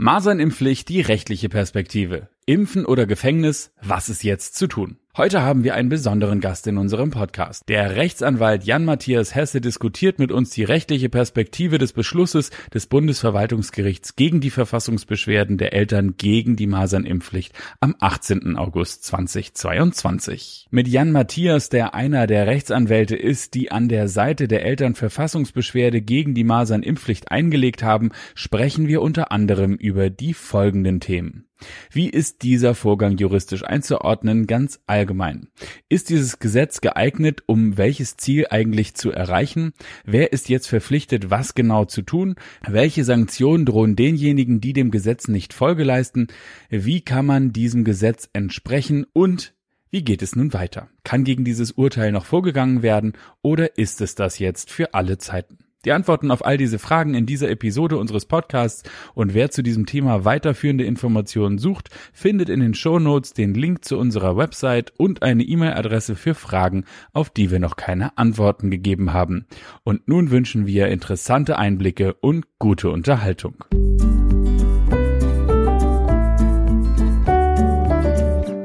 Masernimpfpflicht, die rechtliche Perspektive. Impfen oder Gefängnis, was ist jetzt zu tun? Heute haben wir einen besonderen Gast in unserem Podcast. Der Rechtsanwalt Jan-Matthias Hesse diskutiert mit uns die rechtliche Perspektive des Beschlusses des Bundesverwaltungsgerichts gegen die Verfassungsbeschwerden der Eltern gegen die Masernimpfpflicht am 18. August 2022. Mit Jan-Matthias, der einer der Rechtsanwälte ist, die an der Seite der Eltern Verfassungsbeschwerde gegen die Masernimpfpflicht eingelegt haben, sprechen wir unter anderem über die folgenden Themen. Wie ist dieser Vorgang juristisch einzuordnen, ganz allgemein? Ist dieses Gesetz geeignet, um welches Ziel eigentlich zu erreichen? Wer ist jetzt verpflichtet, was genau zu tun? Welche Sanktionen drohen denjenigen, die dem Gesetz nicht Folge leisten? Wie kann man diesem Gesetz entsprechen? Und wie geht es nun weiter? Kann gegen dieses Urteil noch vorgegangen werden oder ist es das jetzt für alle Zeiten? Die Antworten auf all diese Fragen in dieser Episode unseres Podcasts und wer zu diesem Thema weiterführende Informationen sucht, findet in den Show Notes den Link zu unserer Website und eine E-Mail-Adresse für Fragen, auf die wir noch keine Antworten gegeben haben. Und nun wünschen wir interessante Einblicke und gute Unterhaltung.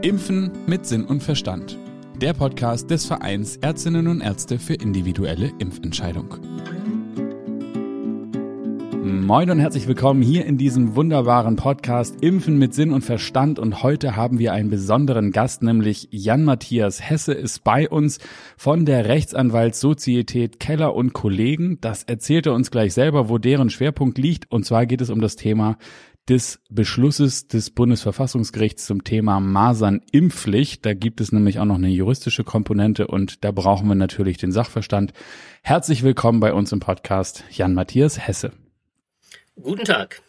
Impfen mit Sinn und Verstand. Der Podcast des Vereins Ärztinnen und Ärzte für individuelle Impfentscheidung. Moin und herzlich willkommen hier in diesem wunderbaren Podcast Impfen mit Sinn und Verstand und heute haben wir einen besonderen Gast, nämlich Jan Matthias Hesse ist bei uns von der Rechtsanwaltssozietät Keller und Kollegen. Das erzählt er uns gleich selber, wo deren Schwerpunkt liegt und zwar geht es um das Thema des Beschlusses des Bundesverfassungsgerichts zum Thema Masernimpfpflicht. Da gibt es nämlich auch noch eine juristische Komponente und da brauchen wir natürlich den Sachverstand. Herzlich willkommen bei uns im Podcast Jan Matthias Hesse. Guten Tag.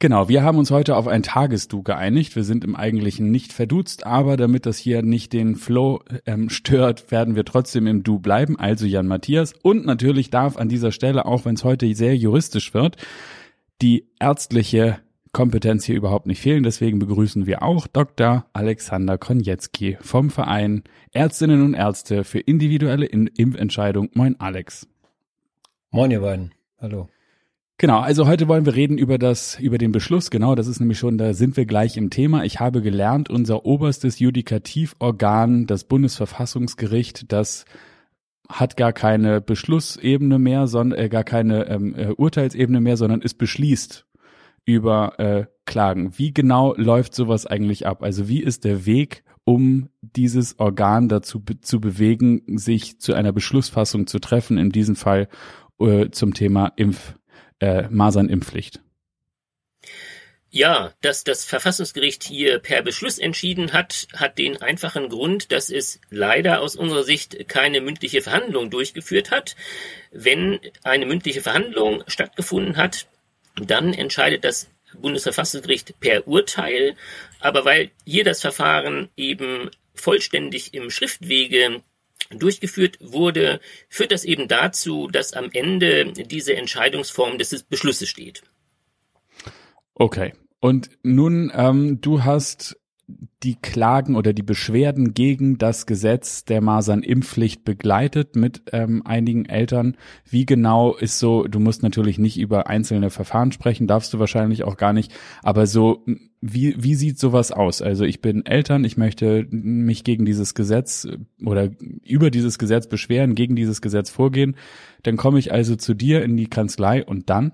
Genau, wir haben uns heute auf ein Tagesdu geeinigt. Wir sind im Eigentlichen nicht verduzt, aber damit das hier nicht den Flow ähm, stört, werden wir trotzdem im Du bleiben, also Jan Matthias. Und natürlich darf an dieser Stelle, auch wenn es heute sehr juristisch wird, die ärztliche Kompetenz hier überhaupt nicht fehlen. Deswegen begrüßen wir auch Dr. Alexander Konietzki vom Verein Ärztinnen und Ärzte für individuelle Impfentscheidung. Moin Alex. Moin ihr beiden. Hallo. Genau, also heute wollen wir reden über das, über den Beschluss. Genau, das ist nämlich schon, da sind wir gleich im Thema. Ich habe gelernt, unser oberstes Judikativorgan, das Bundesverfassungsgericht, das hat gar keine Beschlussebene mehr, sondern äh, gar keine ähm, äh, Urteilsebene mehr, sondern es beschließt über äh, Klagen. Wie genau läuft sowas eigentlich ab? Also wie ist der Weg, um dieses Organ dazu be zu bewegen, sich zu einer Beschlussfassung zu treffen, in diesem Fall äh, zum Thema Impf äh, Masernimpfpflicht. Ja, dass das Verfassungsgericht hier per Beschluss entschieden hat, hat den einfachen Grund, dass es leider aus unserer Sicht keine mündliche Verhandlung durchgeführt hat. Wenn eine mündliche Verhandlung stattgefunden hat, dann entscheidet das Bundesverfassungsgericht per Urteil. Aber weil hier das Verfahren eben vollständig im Schriftwege durchgeführt wurde, führt das eben dazu, dass am Ende diese Entscheidungsform des Beschlusses steht. Okay. Und nun, ähm, du hast die Klagen oder die Beschwerden gegen das Gesetz der Masernimpfpflicht begleitet mit ähm, einigen Eltern. Wie genau ist so, du musst natürlich nicht über einzelne Verfahren sprechen, darfst du wahrscheinlich auch gar nicht, aber so, wie, wie sieht sowas aus? Also ich bin Eltern, ich möchte mich gegen dieses Gesetz oder über dieses Gesetz beschweren, gegen dieses Gesetz vorgehen. Dann komme ich also zu dir in die Kanzlei und dann?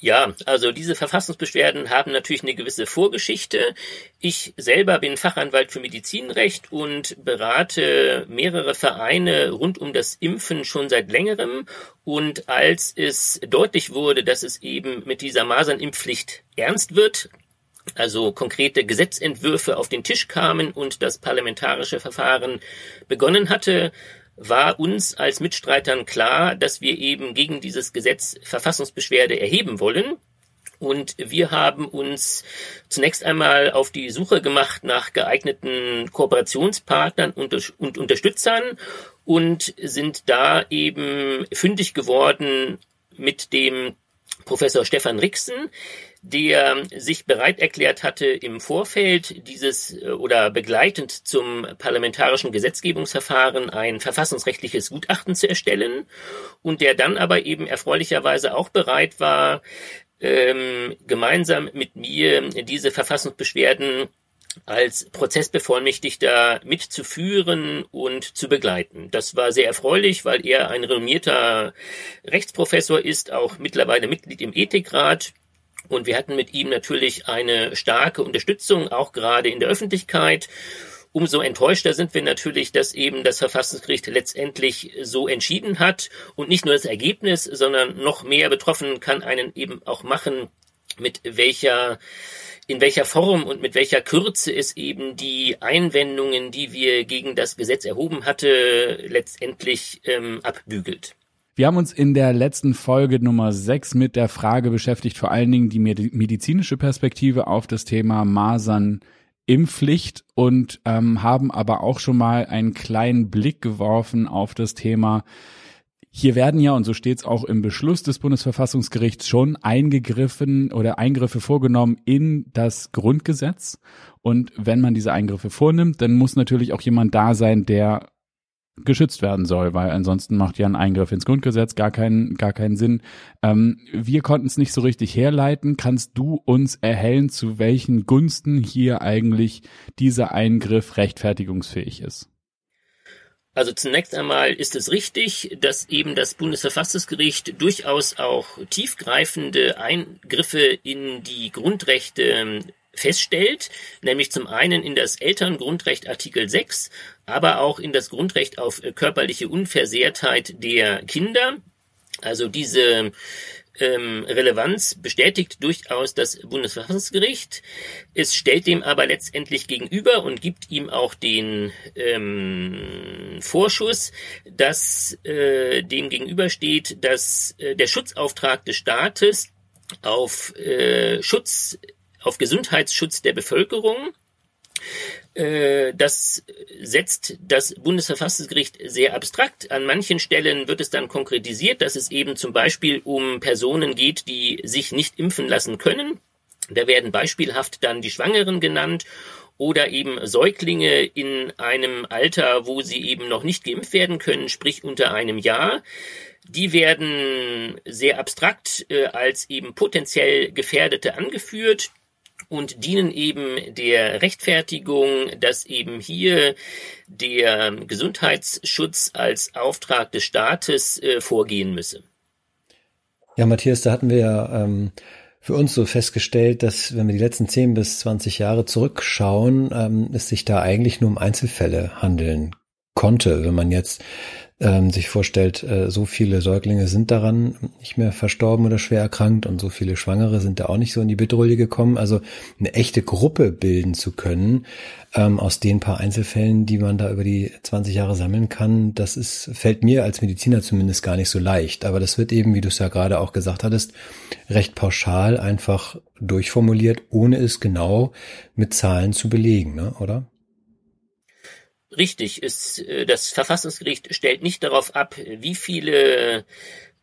Ja, also diese Verfassungsbeschwerden haben natürlich eine gewisse Vorgeschichte. Ich selber bin Fachanwalt für Medizinrecht und berate mehrere Vereine rund um das Impfen schon seit längerem. Und als es deutlich wurde, dass es eben mit dieser Masernimpfpflicht ernst wird, also konkrete Gesetzentwürfe auf den Tisch kamen und das parlamentarische Verfahren begonnen hatte, war uns als Mitstreitern klar, dass wir eben gegen dieses Gesetz Verfassungsbeschwerde erheben wollen. Und wir haben uns zunächst einmal auf die Suche gemacht nach geeigneten Kooperationspartnern und, und Unterstützern und sind da eben fündig geworden mit dem Professor Stefan Rixen, der sich bereit erklärt hatte, im Vorfeld dieses äh, oder begleitend zum parlamentarischen Gesetzgebungsverfahren ein verfassungsrechtliches Gutachten zu erstellen und der dann aber eben erfreulicherweise auch bereit war, ähm, gemeinsam mit mir diese Verfassungsbeschwerden als Prozessbevollmächtigter mitzuführen und zu begleiten. Das war sehr erfreulich, weil er ein renommierter Rechtsprofessor ist, auch mittlerweile Mitglied im Ethikrat. Und wir hatten mit ihm natürlich eine starke Unterstützung, auch gerade in der Öffentlichkeit. Umso enttäuschter sind wir natürlich, dass eben das Verfassungsgericht letztendlich so entschieden hat und nicht nur das Ergebnis, sondern noch mehr betroffen kann einen eben auch machen, mit welcher in welcher Form und mit welcher Kürze es eben die Einwendungen, die wir gegen das Gesetz erhoben hatte, letztendlich ähm, abbügelt. Wir haben uns in der letzten Folge Nummer 6 mit der Frage beschäftigt, vor allen Dingen die medizinische Perspektive auf das Thema Masern Impfpflicht und ähm, haben aber auch schon mal einen kleinen Blick geworfen auf das Thema hier werden ja, und so steht es auch im Beschluss des Bundesverfassungsgerichts, schon eingegriffen oder Eingriffe vorgenommen in das Grundgesetz. Und wenn man diese Eingriffe vornimmt, dann muss natürlich auch jemand da sein, der geschützt werden soll, weil ansonsten macht ja ein Eingriff ins Grundgesetz gar keinen, gar keinen Sinn. Ähm, wir konnten es nicht so richtig herleiten. Kannst du uns erhellen, zu welchen Gunsten hier eigentlich dieser Eingriff rechtfertigungsfähig ist? Also zunächst einmal ist es richtig, dass eben das Bundesverfassungsgericht durchaus auch tiefgreifende Eingriffe in die Grundrechte ähm, feststellt, nämlich zum einen in das Elterngrundrecht Artikel 6, aber auch in das Grundrecht auf körperliche Unversehrtheit der Kinder. Also diese ähm, Relevanz bestätigt durchaus das Bundesverfassungsgericht. Es stellt dem aber letztendlich gegenüber und gibt ihm auch den ähm, Vorschuss, dass äh, dem gegenübersteht, dass äh, der Schutzauftrag des Staates auf äh, Schutz, auf Gesundheitsschutz der Bevölkerung das setzt das Bundesverfassungsgericht sehr abstrakt. An manchen Stellen wird es dann konkretisiert, dass es eben zum Beispiel um Personen geht, die sich nicht impfen lassen können. Da werden beispielhaft dann die Schwangeren genannt oder eben Säuglinge in einem Alter, wo sie eben noch nicht geimpft werden können, sprich unter einem Jahr. Die werden sehr abstrakt äh, als eben potenziell Gefährdete angeführt und dienen eben der Rechtfertigung, dass eben hier der Gesundheitsschutz als Auftrag des Staates äh, vorgehen müsse. Ja, Matthias, da hatten wir ja ähm, für uns so festgestellt, dass wenn wir die letzten 10 bis 20 Jahre zurückschauen, ähm, es sich da eigentlich nur um Einzelfälle handeln konnte. Wenn man jetzt ähm, sich vorstellt, äh, so viele Säuglinge sind daran nicht mehr verstorben oder schwer erkrankt und so viele Schwangere sind da auch nicht so in die Bedrohung gekommen. Also eine echte Gruppe bilden zu können ähm, aus den paar Einzelfällen, die man da über die 20 Jahre sammeln kann, das ist, fällt mir als Mediziner zumindest gar nicht so leicht. Aber das wird eben, wie du es ja gerade auch gesagt hattest, recht pauschal einfach durchformuliert, ohne es genau mit Zahlen zu belegen, ne? oder? Richtig, ist, äh, das Verfassungsgericht stellt nicht darauf ab, wie viele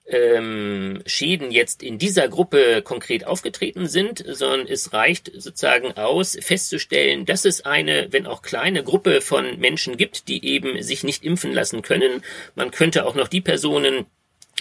ähm, Schäden jetzt in dieser Gruppe konkret aufgetreten sind, sondern es reicht sozusagen aus, festzustellen, dass es eine, wenn auch kleine Gruppe von Menschen gibt, die eben sich nicht impfen lassen können. Man könnte auch noch die Personen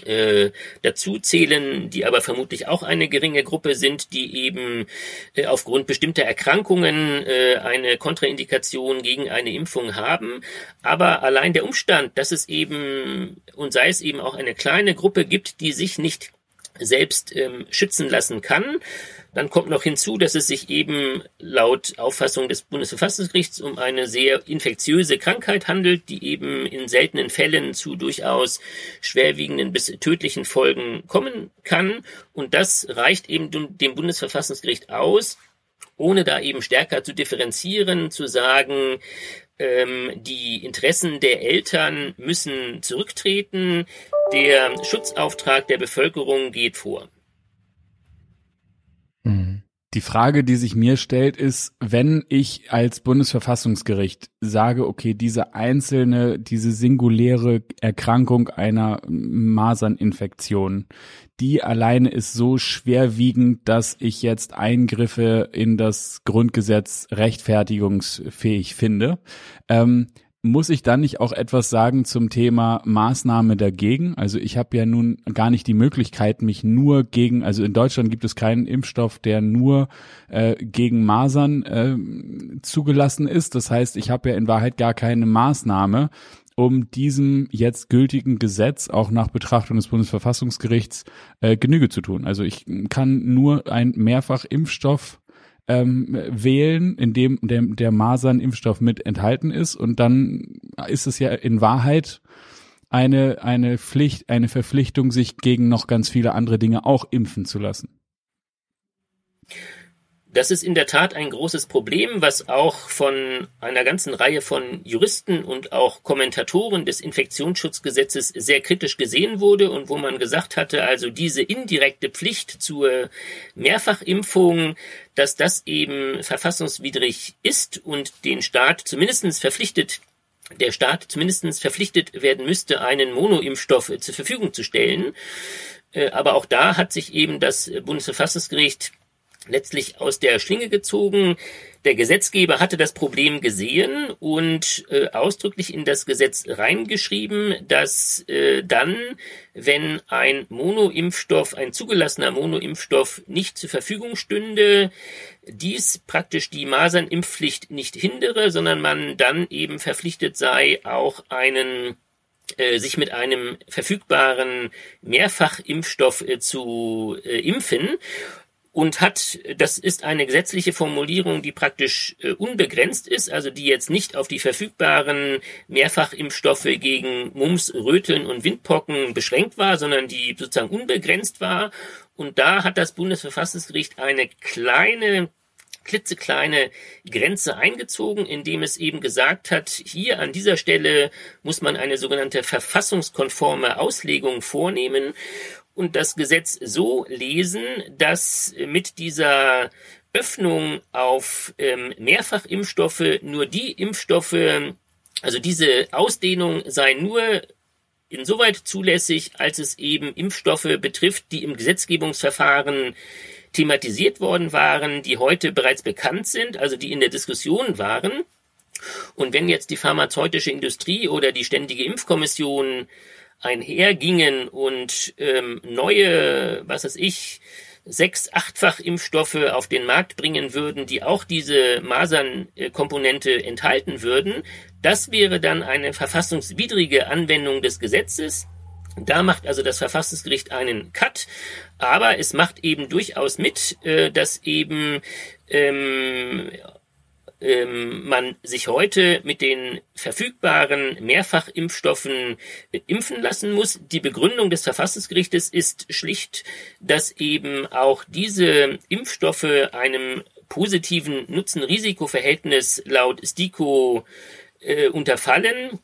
äh, dazu zählen, die aber vermutlich auch eine geringe Gruppe sind, die eben äh, aufgrund bestimmter Erkrankungen äh, eine Kontraindikation gegen eine Impfung haben. Aber allein der Umstand, dass es eben und sei es eben auch eine kleine Gruppe gibt, die sich nicht selbst ähm, schützen lassen kann, dann kommt noch hinzu, dass es sich eben laut Auffassung des Bundesverfassungsgerichts um eine sehr infektiöse Krankheit handelt, die eben in seltenen Fällen zu durchaus schwerwiegenden bis tödlichen Folgen kommen kann. Und das reicht eben dem Bundesverfassungsgericht aus, ohne da eben stärker zu differenzieren, zu sagen, ähm, die Interessen der Eltern müssen zurücktreten, der Schutzauftrag der Bevölkerung geht vor. Die Frage, die sich mir stellt, ist, wenn ich als Bundesverfassungsgericht sage, okay, diese einzelne, diese singuläre Erkrankung einer Maserninfektion, die alleine ist so schwerwiegend, dass ich jetzt Eingriffe in das Grundgesetz rechtfertigungsfähig finde. Ähm, muss ich dann nicht auch etwas sagen zum Thema Maßnahme dagegen? Also ich habe ja nun gar nicht die Möglichkeit, mich nur gegen, also in Deutschland gibt es keinen Impfstoff, der nur äh, gegen Masern äh, zugelassen ist. Das heißt, ich habe ja in Wahrheit gar keine Maßnahme, um diesem jetzt gültigen Gesetz auch nach Betrachtung des Bundesverfassungsgerichts äh, Genüge zu tun. Also ich kann nur ein Mehrfachimpfstoff ähm, wählen, in dem der, der Masernimpfstoff mit enthalten ist. Und dann ist es ja in Wahrheit eine, eine Pflicht, eine Verpflichtung, sich gegen noch ganz viele andere Dinge auch impfen zu lassen. Das ist in der Tat ein großes Problem, was auch von einer ganzen Reihe von Juristen und auch Kommentatoren des Infektionsschutzgesetzes sehr kritisch gesehen wurde und wo man gesagt hatte, also diese indirekte Pflicht zur Mehrfachimpfung, dass das eben verfassungswidrig ist und den Staat zumindestens verpflichtet, der Staat zumindestens verpflichtet werden müsste, einen Monoimpfstoff zur Verfügung zu stellen. Äh, aber auch da hat sich eben das Bundesverfassungsgericht letztlich aus der Schlinge gezogen. Der Gesetzgeber hatte das Problem gesehen und äh, ausdrücklich in das Gesetz reingeschrieben, dass äh, dann, wenn ein Monoimpfstoff, ein zugelassener Monoimpfstoff nicht zur Verfügung stünde, dies praktisch die Masernimpfpflicht nicht hindere, sondern man dann eben verpflichtet sei, auch einen äh, sich mit einem verfügbaren Mehrfachimpfstoff äh, zu äh, impfen und hat, das ist eine gesetzliche Formulierung, die praktisch äh, unbegrenzt ist, also die jetzt nicht auf die verfügbaren Mehrfachimpfstoffe gegen Mumps, Röteln und Windpocken beschränkt war, sondern die sozusagen unbegrenzt war. Und da hat das Bundesverfassungsgericht eine kleine klitzekleine Grenze eingezogen, indem es eben gesagt hat, hier an dieser Stelle muss man eine sogenannte verfassungskonforme Auslegung vornehmen und das Gesetz so lesen, dass mit dieser Öffnung auf ähm, Mehrfachimpfstoffe nur die Impfstoffe, also diese Ausdehnung sei nur insoweit zulässig, als es eben Impfstoffe betrifft, die im Gesetzgebungsverfahren thematisiert worden waren, die heute bereits bekannt sind, also die in der Diskussion waren. Und wenn jetzt die pharmazeutische Industrie oder die Ständige Impfkommission einhergingen und ähm, neue, was weiß ich, sechs, achtfach Impfstoffe auf den Markt bringen würden, die auch diese Masernkomponente enthalten würden, das wäre dann eine verfassungswidrige Anwendung des Gesetzes. Da macht also das Verfassungsgericht einen Cut, aber es macht eben durchaus mit, äh, dass eben ähm, ähm, man sich heute mit den verfügbaren Mehrfachimpfstoffen äh, impfen lassen muss. Die Begründung des Verfassungsgerichtes ist schlicht, dass eben auch diese Impfstoffe einem positiven Nutzen-Risiko-Verhältnis laut STIKO äh, unterfallen.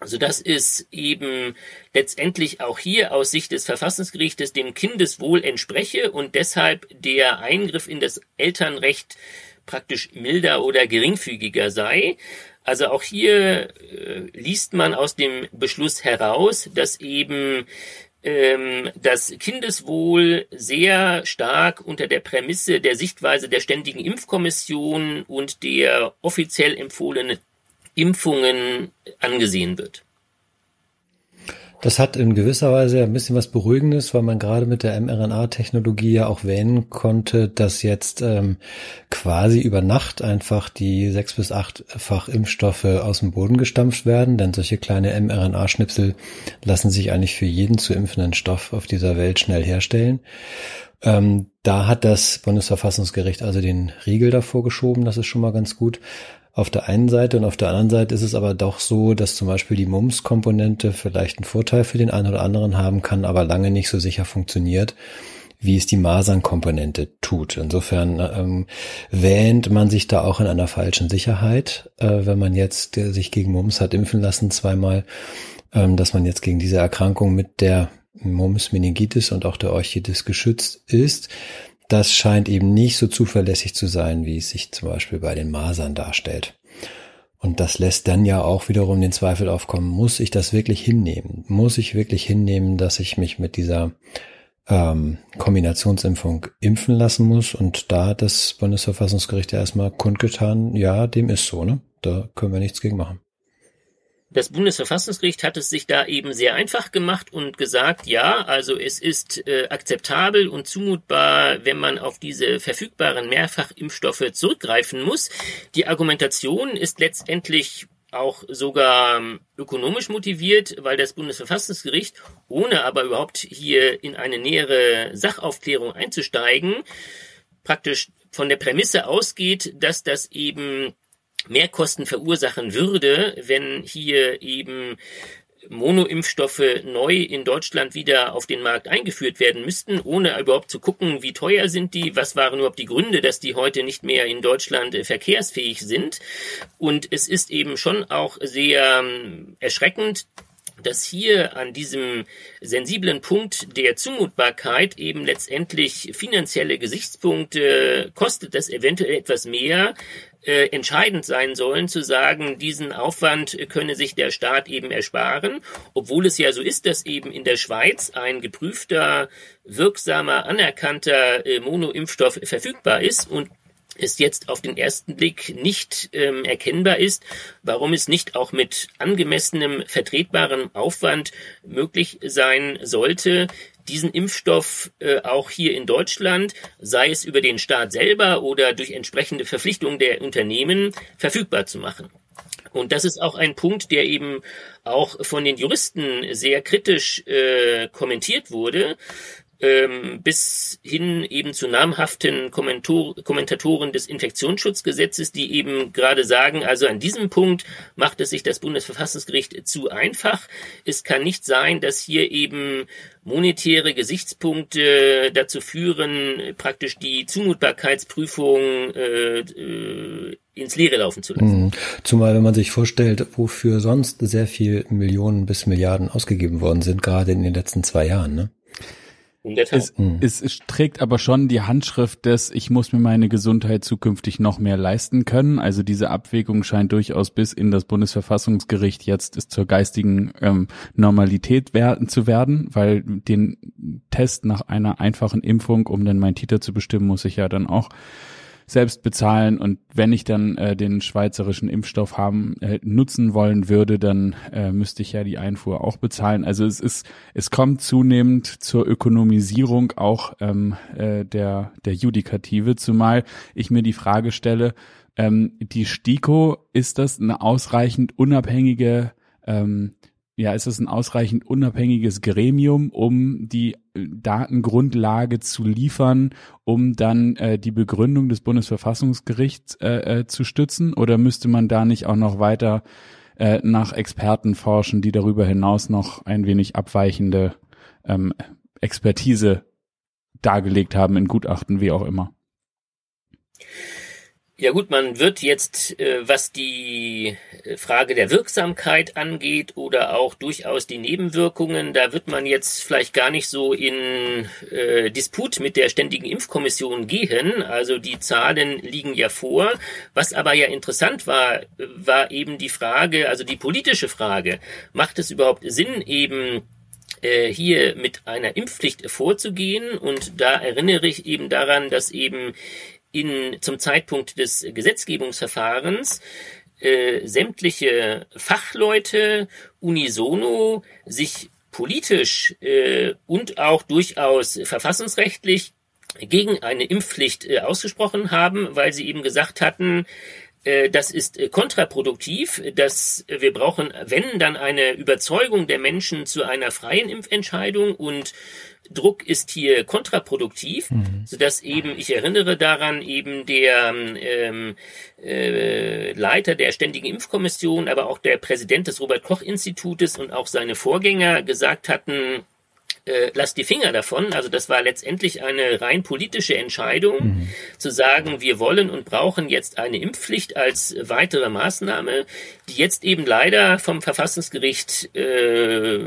Also das ist eben letztendlich auch hier aus Sicht des Verfassungsgerichtes dem Kindeswohl entspreche und deshalb der Eingriff in das Elternrecht praktisch milder oder geringfügiger sei. Also auch hier äh, liest man aus dem Beschluss heraus, dass eben ähm, das Kindeswohl sehr stark unter der Prämisse der Sichtweise der Ständigen Impfkommission und der offiziell empfohlenen Impfungen angesehen wird. Das hat in gewisser Weise ein bisschen was Beruhigendes, weil man gerade mit der mRNA-Technologie ja auch wähnen konnte, dass jetzt ähm, quasi über Nacht einfach die sechs bis achtfach Impfstoffe aus dem Boden gestampft werden, denn solche kleine mRNA-Schnipsel lassen sich eigentlich für jeden zu impfenden Stoff auf dieser Welt schnell herstellen. Ähm, da hat das Bundesverfassungsgericht also den Riegel davor geschoben, das ist schon mal ganz gut auf der einen Seite und auf der anderen Seite ist es aber doch so, dass zum Beispiel die Mums-Komponente vielleicht einen Vorteil für den einen oder anderen haben kann, aber lange nicht so sicher funktioniert, wie es die Masern-Komponente tut. Insofern ähm, wähnt man sich da auch in einer falschen Sicherheit, äh, wenn man jetzt äh, sich gegen Mums hat impfen lassen zweimal, ähm, dass man jetzt gegen diese Erkrankung mit der Mumps, Meningitis und auch der Orchitis geschützt ist das scheint eben nicht so zuverlässig zu sein, wie es sich zum Beispiel bei den Masern darstellt. Und das lässt dann ja auch wiederum den Zweifel aufkommen, muss ich das wirklich hinnehmen? Muss ich wirklich hinnehmen, dass ich mich mit dieser ähm, Kombinationsimpfung impfen lassen muss? Und da hat das Bundesverfassungsgericht ja erstmal kundgetan, ja, dem ist so, ne? Da können wir nichts gegen machen. Das Bundesverfassungsgericht hat es sich da eben sehr einfach gemacht und gesagt, ja, also es ist äh, akzeptabel und zumutbar, wenn man auf diese verfügbaren Mehrfachimpfstoffe zurückgreifen muss. Die Argumentation ist letztendlich auch sogar ähm, ökonomisch motiviert, weil das Bundesverfassungsgericht, ohne aber überhaupt hier in eine nähere Sachaufklärung einzusteigen, praktisch von der Prämisse ausgeht, dass das eben Mehrkosten verursachen würde, wenn hier eben Monoimpfstoffe neu in Deutschland wieder auf den Markt eingeführt werden müssten, ohne überhaupt zu gucken, wie teuer sind die, was waren überhaupt die Gründe, dass die heute nicht mehr in Deutschland äh, verkehrsfähig sind. Und es ist eben schon auch sehr ähm, erschreckend, dass hier an diesem sensiblen Punkt der Zumutbarkeit eben letztendlich finanzielle Gesichtspunkte kostet das eventuell etwas mehr, äh, entscheidend sein sollen, zu sagen, diesen Aufwand könne sich der Staat eben ersparen, obwohl es ja so ist, dass eben in der Schweiz ein geprüfter, wirksamer, anerkannter äh, Monoimpfstoff verfügbar ist und es jetzt auf den ersten Blick nicht ähm, erkennbar ist, warum es nicht auch mit angemessenem, vertretbarem Aufwand möglich sein sollte, diesen Impfstoff äh, auch hier in Deutschland, sei es über den Staat selber oder durch entsprechende Verpflichtungen der Unternehmen, verfügbar zu machen. Und das ist auch ein Punkt, der eben auch von den Juristen sehr kritisch äh, kommentiert wurde ähm, bis hin eben zu namhaften Kommentor Kommentatoren des Infektionsschutzgesetzes, die eben gerade sagen, also an diesem Punkt macht es sich das Bundesverfassungsgericht zu einfach. Es kann nicht sein, dass hier eben monetäre Gesichtspunkte dazu führen, praktisch die Zumutbarkeitsprüfung äh, äh, ins Leere laufen zu lassen. Mhm. Zumal wenn man sich vorstellt, wofür sonst sehr viel Millionen bis Milliarden ausgegeben worden sind, gerade in den letzten zwei Jahren. Ne? Es, mhm. es, es trägt aber schon die Handschrift des, ich muss mir meine Gesundheit zukünftig noch mehr leisten können. Also diese Abwägung scheint durchaus bis in das Bundesverfassungsgericht jetzt ist zur geistigen ähm, Normalität werden, zu werden, weil den Test nach einer einfachen Impfung, um dann meinen Titer zu bestimmen, muss ich ja dann auch selbst bezahlen und wenn ich dann äh, den schweizerischen Impfstoff haben äh, nutzen wollen würde, dann äh, müsste ich ja die Einfuhr auch bezahlen. Also es ist es kommt zunehmend zur Ökonomisierung auch ähm, äh, der der Judikative, zumal ich mir die Frage stelle, ähm, die STIKO ist das eine ausreichend unabhängige ähm, ja, ist es ein ausreichend unabhängiges Gremium, um die äh, Datengrundlage zu liefern, um dann äh, die Begründung des Bundesverfassungsgerichts äh, äh, zu stützen? Oder müsste man da nicht auch noch weiter äh, nach Experten forschen, die darüber hinaus noch ein wenig abweichende ähm, Expertise dargelegt haben in Gutachten, wie auch immer? Ja gut, man wird jetzt, äh, was die äh, Frage der Wirksamkeit angeht oder auch durchaus die Nebenwirkungen, da wird man jetzt vielleicht gar nicht so in äh, Disput mit der Ständigen Impfkommission gehen. Also die Zahlen liegen ja vor. Was aber ja interessant war, war eben die Frage, also die politische Frage, macht es überhaupt Sinn, eben hier mit einer Impfpflicht vorzugehen. Und da erinnere ich eben daran, dass eben in, zum Zeitpunkt des Gesetzgebungsverfahrens äh, sämtliche Fachleute unisono sich politisch äh, und auch durchaus verfassungsrechtlich gegen eine Impfpflicht äh, ausgesprochen haben, weil sie eben gesagt hatten, das ist äh, kontraproduktiv, dass wir brauchen, wenn dann eine Überzeugung der Menschen zu einer freien Impfentscheidung und Druck ist hier kontraproduktiv, mhm. so dass eben, ich erinnere daran, eben der ähm, äh, Leiter der Ständigen Impfkommission, aber auch der Präsident des Robert Koch Institutes und auch seine Vorgänger gesagt hatten, äh, lasst die Finger davon. Also das war letztendlich eine rein politische Entscheidung, mhm. zu sagen, wir wollen und brauchen jetzt eine Impfpflicht als weitere Maßnahme, die jetzt eben leider vom Verfassungsgericht äh,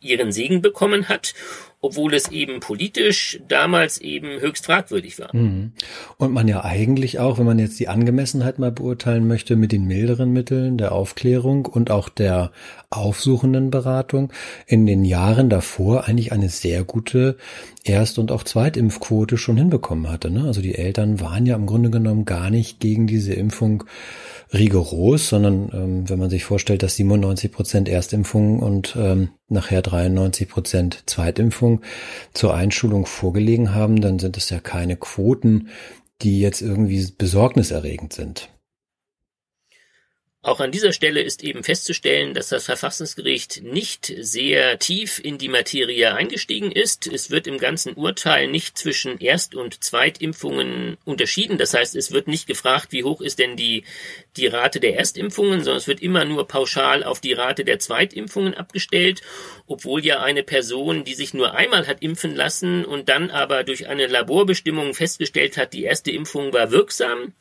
ihren Segen bekommen hat obwohl es eben politisch damals eben höchst fragwürdig war. Mhm. Und man ja eigentlich auch, wenn man jetzt die Angemessenheit mal beurteilen möchte, mit den milderen Mitteln der Aufklärung und auch der aufsuchenden Beratung in den Jahren davor eigentlich eine sehr gute Erst- und auch Zweitimpfquote schon hinbekommen hatte. Ne? Also die Eltern waren ja im Grunde genommen gar nicht gegen diese Impfung rigoros, sondern ähm, wenn man sich vorstellt, dass 97 Prozent Erstimpfung und ähm, nachher 93 Prozent Zweitimpfung zur Einschulung vorgelegen haben, dann sind es ja keine Quoten, die jetzt irgendwie besorgniserregend sind. Auch an dieser Stelle ist eben festzustellen, dass das Verfassungsgericht nicht sehr tief in die Materie eingestiegen ist. Es wird im ganzen Urteil nicht zwischen Erst- und Zweitimpfungen unterschieden. Das heißt, es wird nicht gefragt, wie hoch ist denn die, die Rate der Erstimpfungen, sondern es wird immer nur pauschal auf die Rate der Zweitimpfungen abgestellt, obwohl ja eine Person, die sich nur einmal hat impfen lassen und dann aber durch eine Laborbestimmung festgestellt hat, die erste Impfung war wirksam,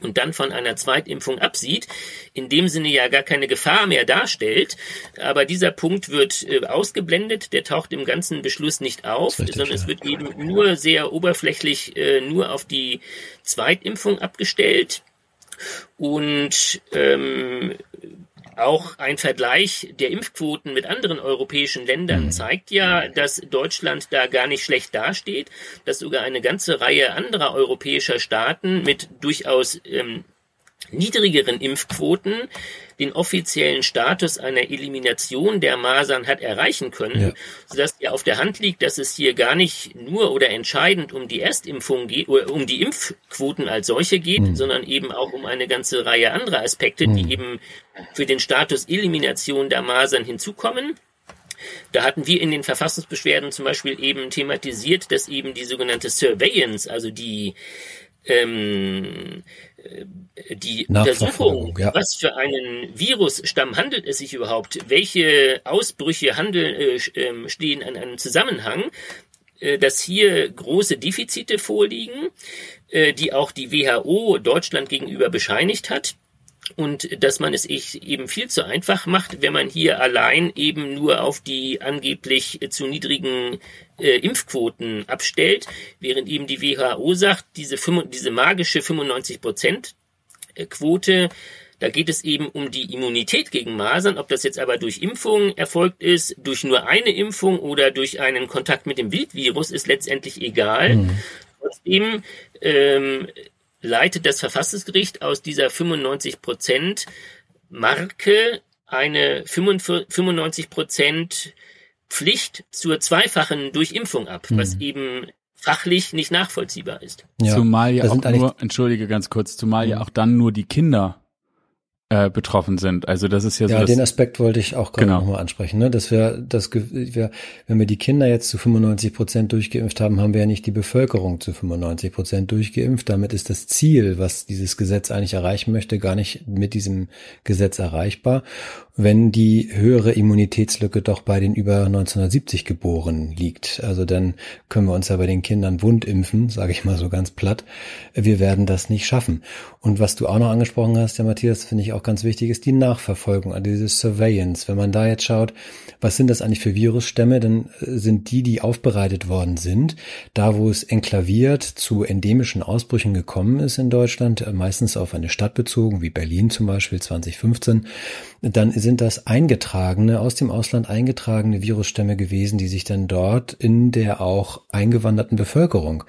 und dann von einer Zweitimpfung absieht, in dem Sinne ja gar keine Gefahr mehr darstellt. Aber dieser Punkt wird äh, ausgeblendet, der taucht im ganzen Beschluss nicht auf, richtig, sondern es wird eben nur sehr oberflächlich äh, nur auf die Zweitimpfung abgestellt. Und ähm, auch ein Vergleich der Impfquoten mit anderen europäischen Ländern mhm. zeigt ja, dass Deutschland da gar nicht schlecht dasteht, dass sogar eine ganze Reihe anderer europäischer Staaten mit durchaus ähm, niedrigeren Impfquoten den offiziellen Status einer Elimination der Masern hat erreichen können, ja. sodass ja auf der Hand liegt, dass es hier gar nicht nur oder entscheidend um die Erstimpfung geht, oder um die Impfquoten als solche geht, mhm. sondern eben auch um eine ganze Reihe anderer Aspekte, mhm. die eben für den Status Elimination der Masern hinzukommen. Da hatten wir in den Verfassungsbeschwerden zum Beispiel eben thematisiert, dass eben die sogenannte Surveillance, also die ähm, äh, die Untersuchung, ja. was für einen Virusstamm handelt es sich überhaupt, welche Ausbrüche handeln, äh, ähm, stehen an einem Zusammenhang, äh, dass hier große Defizite vorliegen, äh, die auch die WHO Deutschland gegenüber bescheinigt hat und dass man es eben viel zu einfach macht, wenn man hier allein eben nur auf die angeblich zu niedrigen äh, Impfquoten abstellt, während eben die WHO sagt, diese, diese magische 95 Prozent äh, Quote, da geht es eben um die Immunität gegen Masern, ob das jetzt aber durch Impfung erfolgt ist, durch nur eine Impfung oder durch einen Kontakt mit dem Wildvirus, ist letztendlich egal. Mhm. Trotzdem ähm, leitet das Verfassungsgericht aus dieser 95 Prozent Marke eine 95 Prozent Pflicht zur zweifachen Durchimpfung ab, hm. was eben fachlich nicht nachvollziehbar ist. Ja, zumal ja auch nur, entschuldige ganz kurz, zumal ja hm. auch dann nur die Kinder äh, betroffen sind. Also das ist ja so. Ja, den Aspekt wollte ich auch gerade genau. nochmal ansprechen, ne? dass wir, dass wir, wenn wir die Kinder jetzt zu 95 Prozent durchgeimpft haben, haben wir ja nicht die Bevölkerung zu 95 Prozent durchgeimpft. Damit ist das Ziel, was dieses Gesetz eigentlich erreichen möchte, gar nicht mit diesem Gesetz erreichbar wenn die höhere Immunitätslücke doch bei den über 1970 Geborenen liegt. Also dann können wir uns ja bei den Kindern wund impfen, sage ich mal so ganz platt. Wir werden das nicht schaffen. Und was du auch noch angesprochen hast, ja Matthias, finde ich auch ganz wichtig, ist die Nachverfolgung, also diese Surveillance. Wenn man da jetzt schaut, was sind das eigentlich für Virusstämme, dann äh, sind die, die aufbereitet worden sind, da wo es enklaviert zu endemischen Ausbrüchen gekommen ist in Deutschland, äh, meistens auf eine Stadt bezogen, wie Berlin zum Beispiel 2015, dann sind das eingetragene, aus dem Ausland eingetragene Virusstämme gewesen, die sich dann dort in der auch eingewanderten Bevölkerung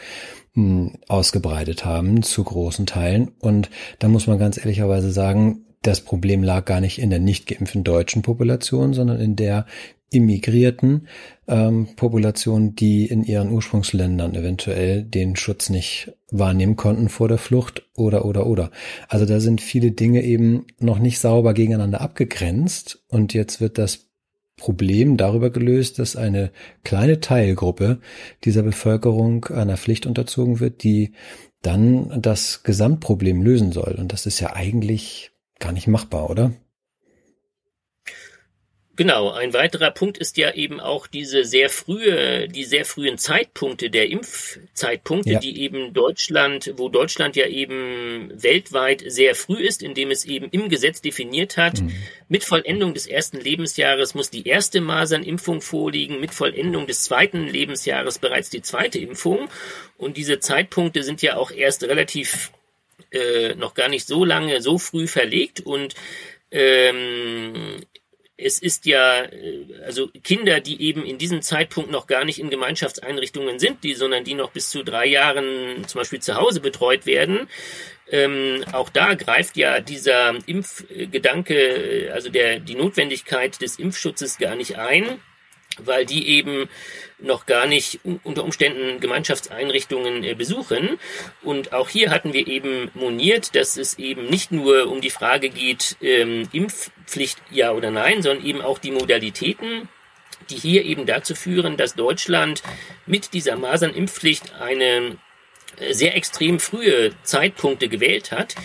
hm, ausgebreitet haben, zu großen Teilen. Und da muss man ganz ehrlicherweise sagen, das Problem lag gar nicht in der nicht geimpften deutschen Population, sondern in der immigrierten ähm, Population, die in ihren Ursprungsländern eventuell den Schutz nicht wahrnehmen konnten vor der Flucht oder oder oder. Also da sind viele Dinge eben noch nicht sauber gegeneinander abgegrenzt und jetzt wird das Problem darüber gelöst, dass eine kleine Teilgruppe dieser Bevölkerung einer Pflicht unterzogen wird, die dann das Gesamtproblem lösen soll. Und das ist ja eigentlich gar nicht machbar, oder? Genau, ein weiterer Punkt ist ja eben auch diese sehr frühe, die sehr frühen Zeitpunkte der Impfzeitpunkte, ja. die eben Deutschland, wo Deutschland ja eben weltweit sehr früh ist, indem es eben im Gesetz definiert hat, mhm. mit Vollendung des ersten Lebensjahres muss die erste Masernimpfung vorliegen, mit Vollendung des zweiten Lebensjahres bereits die zweite Impfung. Und diese Zeitpunkte sind ja auch erst relativ äh, noch gar nicht so lange, so früh verlegt und ähm, es ist ja, äh, also Kinder, die eben in diesem Zeitpunkt noch gar nicht in Gemeinschaftseinrichtungen sind, die, sondern die noch bis zu drei Jahren zum Beispiel zu Hause betreut werden, ähm, auch da greift ja dieser Impfgedanke, also der, die Notwendigkeit des Impfschutzes gar nicht ein weil die eben noch gar nicht unter Umständen Gemeinschaftseinrichtungen äh, besuchen. Und auch hier hatten wir eben moniert, dass es eben nicht nur um die Frage geht, ähm, Impfpflicht ja oder nein, sondern eben auch die Modalitäten, die hier eben dazu führen, dass Deutschland mit dieser Masernimpfpflicht eine äh, sehr extrem frühe Zeitpunkte gewählt hat,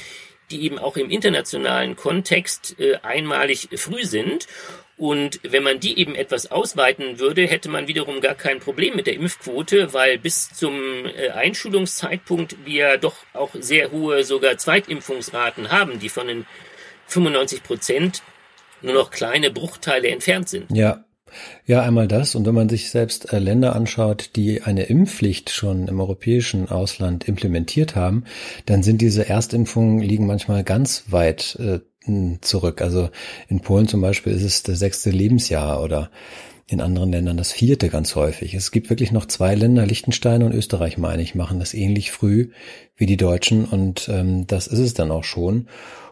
die eben auch im internationalen Kontext äh, einmalig früh sind und wenn man die eben etwas ausweiten würde, hätte man wiederum gar kein Problem mit der Impfquote, weil bis zum äh, Einschulungszeitpunkt wir doch auch sehr hohe sogar Zweitimpfungsraten haben, die von den 95 Prozent nur noch kleine Bruchteile entfernt sind. Ja. Ja, einmal das. Und wenn man sich selbst äh, Länder anschaut, die eine Impfpflicht schon im europäischen Ausland implementiert haben, dann sind diese Erstimpfungen liegen manchmal ganz weit äh, zurück. Also in Polen zum Beispiel ist es das sechste Lebensjahr oder in anderen Ländern das vierte ganz häufig. Es gibt wirklich noch zwei Länder, Liechtenstein und Österreich, meine ich, machen das ähnlich früh wie die Deutschen und ähm, das ist es dann auch schon.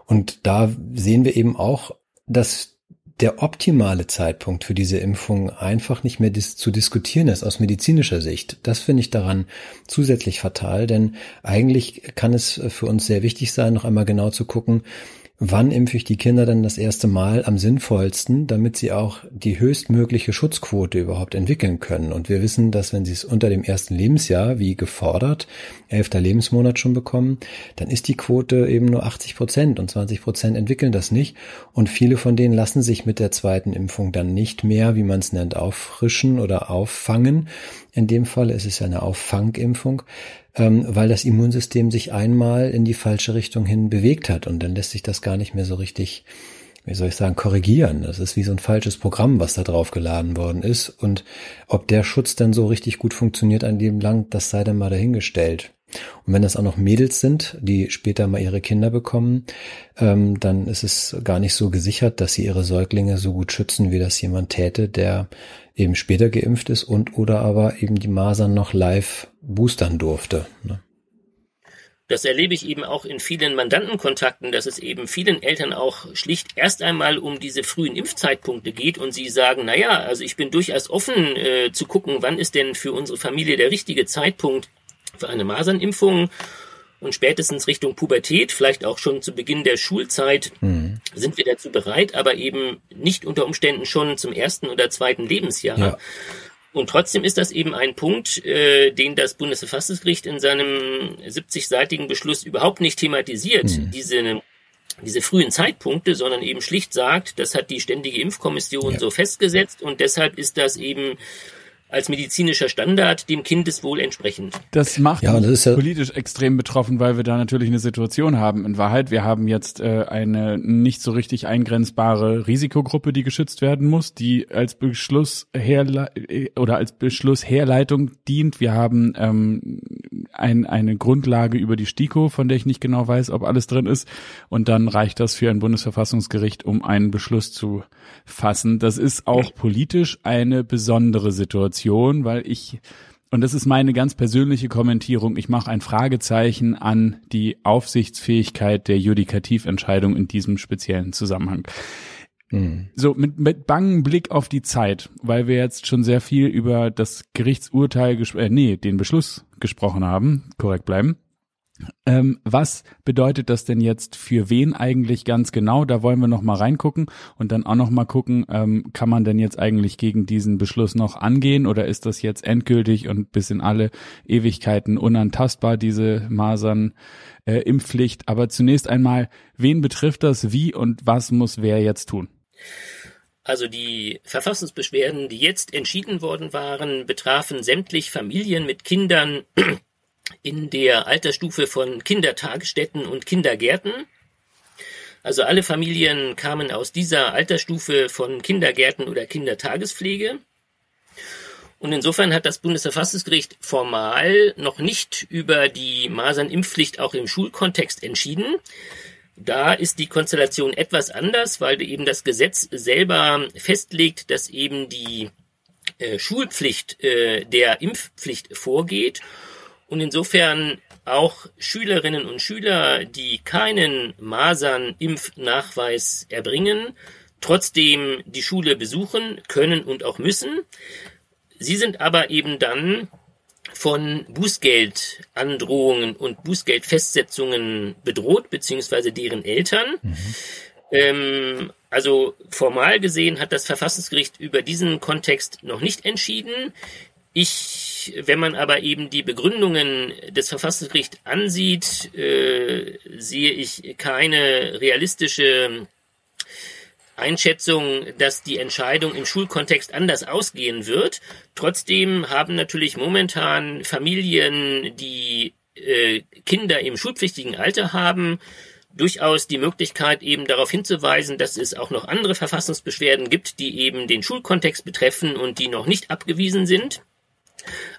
Und da sehen wir eben auch, dass der optimale Zeitpunkt für diese Impfung einfach nicht mehr dis zu diskutieren ist aus medizinischer Sicht. Das finde ich daran zusätzlich fatal, denn eigentlich kann es für uns sehr wichtig sein, noch einmal genau zu gucken, wann impfe ich die Kinder denn das erste Mal am sinnvollsten, damit sie auch die höchstmögliche Schutzquote überhaupt entwickeln können. Und wir wissen, dass wenn sie es unter dem ersten Lebensjahr, wie gefordert, elfter Lebensmonat schon bekommen, dann ist die Quote eben nur 80 Prozent und 20 Prozent entwickeln das nicht. Und viele von denen lassen sich mit der zweiten Impfung dann nicht mehr, wie man es nennt, auffrischen oder auffangen. In dem Fall ist es eine Auffangimpfung ähm, weil das Immunsystem sich einmal in die falsche Richtung hin bewegt hat und dann lässt sich das gar nicht mehr so richtig, wie soll ich sagen, korrigieren. Das ist wie so ein falsches Programm, was da drauf geladen worden ist und ob der Schutz dann so richtig gut funktioniert an dem lang, das sei dann mal dahingestellt. Und wenn das auch noch Mädels sind, die später mal ihre Kinder bekommen, ähm, dann ist es gar nicht so gesichert, dass sie ihre Säuglinge so gut schützen, wie das jemand täte, der eben später geimpft ist und oder aber eben die Masern noch live boostern durfte. Ne? Das erlebe ich eben auch in vielen Mandantenkontakten, dass es eben vielen Eltern auch schlicht erst einmal um diese frühen Impfzeitpunkte geht und sie sagen, na ja, also ich bin durchaus offen äh, zu gucken, wann ist denn für unsere Familie der richtige Zeitpunkt für eine Masernimpfung und spätestens Richtung Pubertät, vielleicht auch schon zu Beginn der Schulzeit, mhm. sind wir dazu bereit, aber eben nicht unter Umständen schon zum ersten oder zweiten Lebensjahr. Ja. Und trotzdem ist das eben ein Punkt, äh, den das Bundesverfassungsgericht in seinem 70-seitigen Beschluss überhaupt nicht thematisiert, mhm. diese, diese frühen Zeitpunkte, sondern eben schlicht sagt, das hat die Ständige Impfkommission ja. so festgesetzt und deshalb ist das eben als medizinischer Standard dem Kindeswohl entsprechend. Das macht ja, das ja politisch extrem betroffen, weil wir da natürlich eine Situation haben. In Wahrheit, wir haben jetzt äh, eine nicht so richtig eingrenzbare Risikogruppe, die geschützt werden muss, die als Beschluss äh, oder als Beschlussherleitung dient. Wir haben ähm, ein, eine Grundlage über die STIKO, von der ich nicht genau weiß, ob alles drin ist. Und dann reicht das für ein Bundesverfassungsgericht, um einen Beschluss zu fassen. Das ist auch politisch eine besondere Situation, weil ich und das ist meine ganz persönliche Kommentierung. Ich mache ein Fragezeichen an die Aufsichtsfähigkeit der Judikativentscheidung in diesem speziellen Zusammenhang. Mhm. So, mit, mit bangem Blick auf die Zeit, weil wir jetzt schon sehr viel über das Gerichtsurteil, äh, nee, den Beschluss gesprochen haben, korrekt bleiben. Ähm, was bedeutet das denn jetzt für wen eigentlich ganz genau? Da wollen wir noch mal reingucken und dann auch noch mal gucken, ähm, kann man denn jetzt eigentlich gegen diesen Beschluss noch angehen oder ist das jetzt endgültig und bis in alle Ewigkeiten unantastbar, diese Masern äh? Aber zunächst einmal, wen betrifft das, wie und was muss wer jetzt tun? Also die Verfassungsbeschwerden, die jetzt entschieden worden waren, betrafen sämtlich Familien mit Kindern in der Altersstufe von Kindertagesstätten und Kindergärten. Also alle Familien kamen aus dieser Altersstufe von Kindergärten oder Kindertagespflege. Und insofern hat das Bundesverfassungsgericht formal noch nicht über die Masernimpfpflicht auch im Schulkontext entschieden, Da ist die Konstellation etwas anders, weil eben das Gesetz selber festlegt, dass eben die äh, Schulpflicht äh, der Impfpflicht vorgeht und insofern auch Schülerinnen und Schüler, die keinen Masern-Impfnachweis erbringen, trotzdem die Schule besuchen können und auch müssen. Sie sind aber eben dann von Bußgeldandrohungen und Bußgeldfestsetzungen bedroht, beziehungsweise deren Eltern. Mhm. Ähm, also formal gesehen hat das Verfassungsgericht über diesen Kontext noch nicht entschieden. Ich, wenn man aber eben die Begründungen des Verfassungsgerichts ansieht, äh, sehe ich keine realistische Einschätzung, dass die Entscheidung im Schulkontext anders ausgehen wird. Trotzdem haben natürlich momentan Familien, die äh, Kinder im schulpflichtigen Alter haben, durchaus die Möglichkeit eben darauf hinzuweisen, dass es auch noch andere Verfassungsbeschwerden gibt, die eben den Schulkontext betreffen und die noch nicht abgewiesen sind.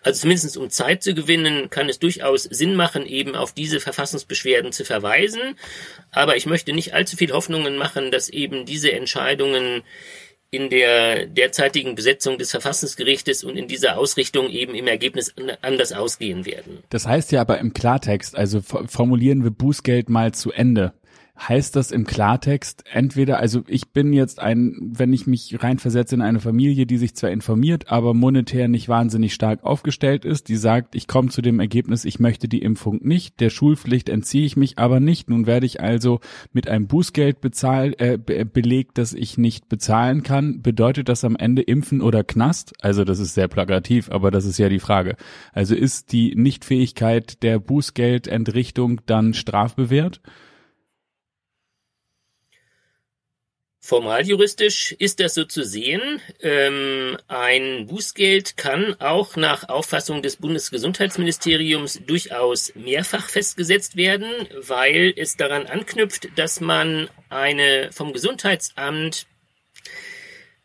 Also zumindest um Zeit zu gewinnen, kann es durchaus Sinn machen, eben auf diese Verfassungsbeschwerden zu verweisen. Aber ich möchte nicht allzu viel Hoffnungen machen, dass eben diese Entscheidungen in der derzeitigen Besetzung des Verfassungsgerichtes und in dieser Ausrichtung eben im Ergebnis anders ausgehen werden. Das heißt ja aber im Klartext, also formulieren wir Bußgeld mal zu Ende heißt das im Klartext entweder, also ich bin jetzt ein, wenn ich mich reinversetze in eine Familie, die sich zwar informiert, aber monetär nicht wahnsinnig stark aufgestellt ist, die sagt, ich komme zu dem Ergebnis, ich möchte die Impfung nicht, der Schulpflicht entziehe ich mich aber nicht, nun werde ich also mit einem Bußgeld bezahlt, äh, belegt, das ich nicht bezahlen kann, bedeutet das am Ende Impfen oder Knast? Also das ist sehr plakativ, aber das ist ja die Frage. Also ist die Nichtfähigkeit der Bußgeldentrichtung dann strafbewehrt? Formal juristisch ist das so zu sehen. Ähm, ein Bußgeld kann auch nach Auffassung des Bundesgesundheitsministeriums durchaus mehrfach festgesetzt werden, weil es daran anknüpft, dass man eine vom Gesundheitsamt